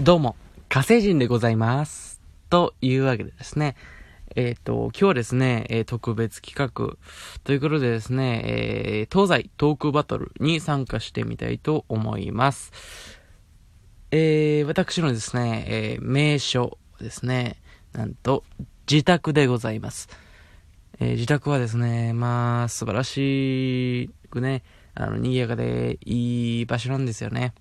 どうも、火星人でございます。というわけでですね、えっ、と、今日はですね、えー特別企画ということでですね、えー東西トークバトルに参加してみたいと思います。えー私のですね、えー名所ですね、なんと、自宅でございます。えー自宅はですね、まあ、素晴らしくね、あの、賑やかでいい場所なんですよね。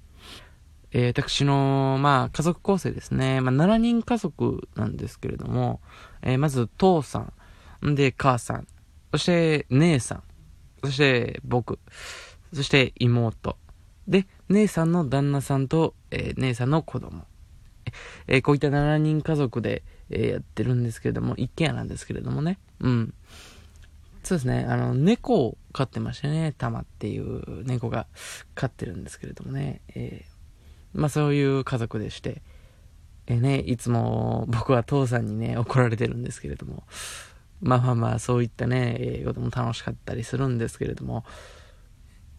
えー私の、まあ、家族構成ですね。まあ、7人家族なんですけれども、えーまず、父さん、で、母さん、そして、姉さん、そして、僕、そして、妹。で、姉さんの旦那さんと、えー姉さんの子供。えこういった7人家族で、えやってるんですけれども、一軒家なんですけれどもね。うん。そうですね、あの、猫を飼ってましてね、タマっていう猫が飼ってるんですけれどもね、えーまあそういう家族でして、えーね、いつも僕は父さんにね、怒られてるんですけれども、まあまあまあ、そういったね、えことも楽しかったりするんですけれども、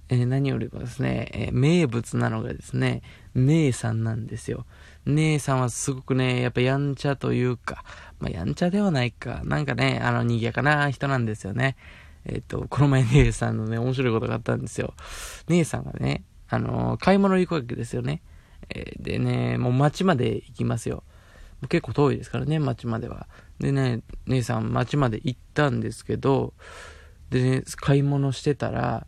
え何よりもですね、え名物なのがですね、姉さんなんですよ。姉さんはすごくね、やっぱやんちゃというか、まあやんちゃではないか、なんかね、あの、賑やかな人なんですよね。えっ、と、この前姉さんのね、面白いことがあったんですよ。姉さんがね、あの買い物行くわけですよね。えでね、もう街まで行きますよ。結構遠いですからね、街までは。でね、姉さん街まで行ったんですけど、でね、買い物してたら、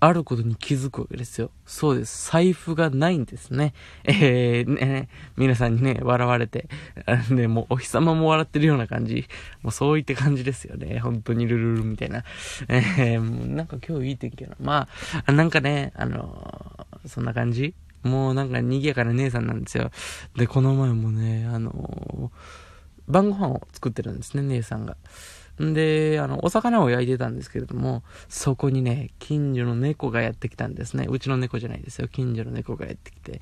あることに気づくわけですよ。そうです。財布がないんですね。えー、ね、皆さんにね、笑われて、あのね、もうお日様も笑ってるような感じ。もうそういった感じですよね。本当にルルルみたいな。えー、もうなんか今日いい天気やな。まあ、なんかね、あのーそんな感じもうなんか賑やかな姉さんなんですよ。で、この前もね、あのー晩ご飯を作ってるんですね、姉さんが。んで、あの、お魚を焼いてたんですけれども、そこにね、近所の猫がやってきたんですね。うちの猫じゃないですよ。近所の猫がやってきて。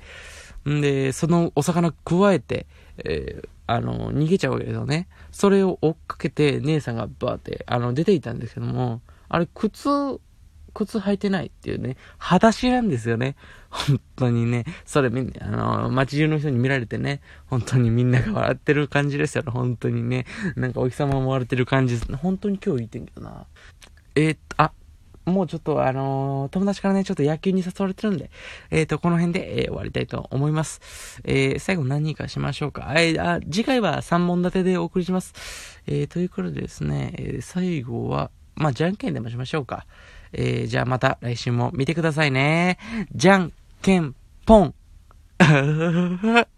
んで、そのお魚加えて、えーあの、逃げちゃうわけですよね。それを追っかけて、姉さんがバーって、あの、出ていたんですけども、あれ、靴、靴履いてないっていうね、裸足なんですよね。本当にね、それみんな、あの、街中の人に見られてね、本当にみんなが笑ってる感じですよね、本当にね。なんかお日様も笑ってる感じです。本当に今日言いい天気だな。えーっと、あ、もうちょっとあのー友達からね、ちょっと野球に誘われてるんで、えーっと、この辺で、えー終わりたいと思います。えー最後何人かしましょうか。えーあ、次回は3本立てでお送りします。えーということでですね、えー最後は、まあ、じゃんけんでもしましょうか。えーじゃあまた来週も見てくださいね。じゃんけんぽん。